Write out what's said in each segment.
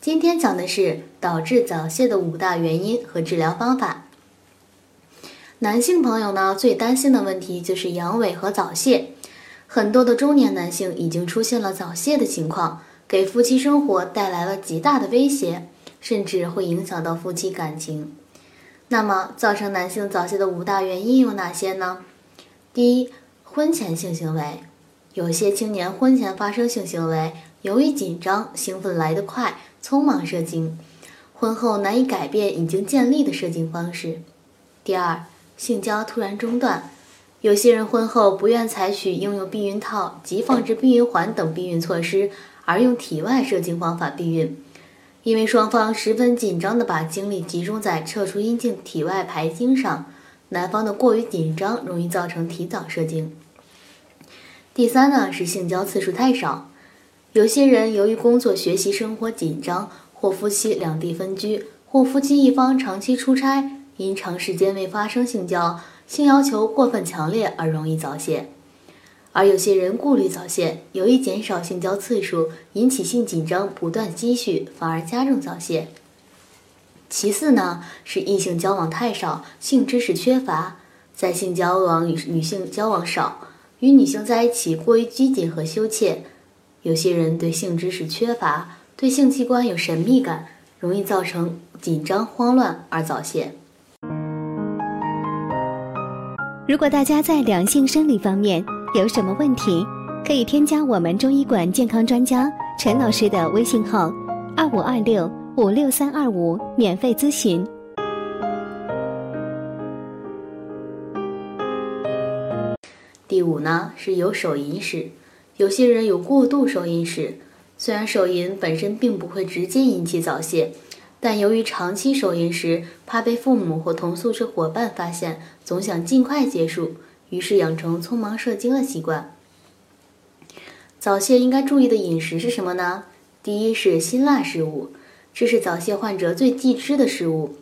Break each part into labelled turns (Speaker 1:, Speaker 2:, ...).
Speaker 1: 今天讲的是导致早泄的五大原因和治疗方法。男性朋友呢，最担心的问题就是阳痿和早泄。很多的中年男性已经出现了早泄的情况，给夫妻生活带来了极大的威胁，甚至会影响到夫妻感情。那么，造成男性早泄的五大原因有哪些呢？第一，婚前性行为。有些青年婚前发生性行为，由于紧张、兴奋来得快，匆忙射精，婚后难以改变已经建立的射精方式。第二，性交突然中断，有些人婚后不愿采取应用避孕套及放置避孕环等避孕措施，而用体外射精方法避孕，因为双方十分紧张的把精力集中在撤出阴茎体外排精上，男方的过于紧张容易造成提早射精。第三呢是性交次数太少，有些人由于工作、学习、生活紧张，或夫妻两地分居，或夫妻一方长期出差，因长时间未发生性交，性要求过分强烈而容易早泄；而有些人顾虑早泄，由于减少性交次数，引起性紧张不断积蓄，反而加重早泄。其次呢是异性交往太少，性知识缺乏，在性交往与女性交往少。与女性在一起过于拘谨和羞怯，有些人对性知识缺乏，对性器官有神秘感，容易造成紧张慌乱而早泄。
Speaker 2: 如果大家在两性生理方面有什么问题，可以添加我们中医馆健康专家陈老师的微信号：二五二六五六三二五，免费咨询。
Speaker 1: 第五呢是有手淫史，有些人有过度手淫史。虽然手淫本身并不会直接引起早泄，但由于长期手淫时怕被父母或同宿舍伙伴发现，总想尽快结束，于是养成匆忙射精的习惯。早泄应该注意的饮食是什么呢？第一是辛辣食物，这是早泄患者最忌吃的食物，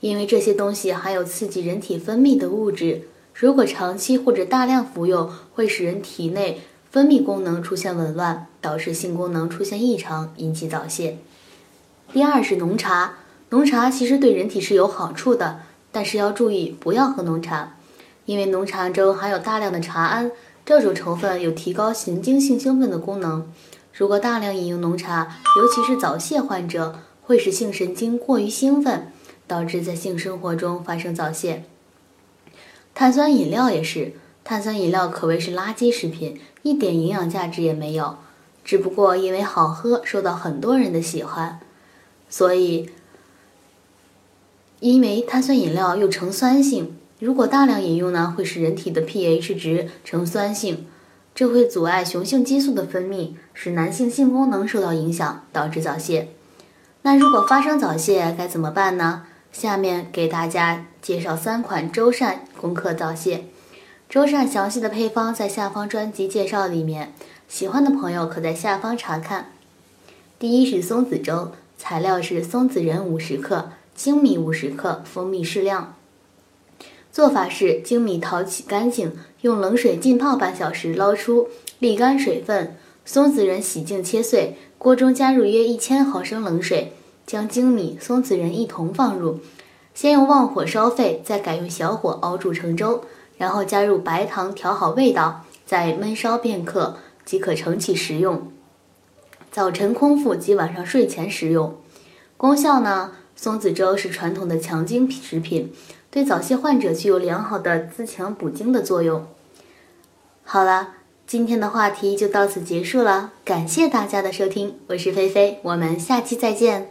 Speaker 1: 因为这些东西含有刺激人体分泌的物质。如果长期或者大量服用，会使人体内分泌功能出现紊乱，导致性功能出现异常，引起早泄。第二是浓茶，浓茶其实对人体是有好处的，但是要注意不要喝浓茶，因为浓茶中含有大量的茶胺，这种成分有提高神经性兴奋的功能。如果大量饮用浓茶，尤其是早泄患者，会使性神经过于兴奋，导致在性生活中发生早泄。碳酸饮料也是，碳酸饮料可谓是垃圾食品，一点营养价值也没有。只不过因为好喝，受到很多人的喜欢，所以因为碳酸饮料又呈酸性，如果大量饮用呢，会使人体的 pH 值呈酸性，这会阻碍雄性激素的分泌，使男性性功能受到影响，导致早泄。那如果发生早泄该怎么办呢？下面给大家介绍三款周善攻克早泄。周善详细的配方在下方专辑介绍里面，喜欢的朋友可在下方查看。第一是松子粥，材料是松子仁五十克、粳米五十克、蜂蜜适量。做法是：粳米淘洗干净，用冷水浸泡半小时，捞出，沥干水分。松子仁洗净切碎，锅中加入约一千毫升冷水。将粳米、松子仁一同放入，先用旺火烧沸，再改用小火熬煮成粥，然后加入白糖调好味道，再焖烧片刻即可盛起食用。早晨空腹及晚上睡前食用。功效呢？松子粥是传统的强精食品，对早泄患者具有良好的滋强补精的作用。好了，今天的话题就到此结束了，感谢大家的收听，我是菲菲，我们下期再见。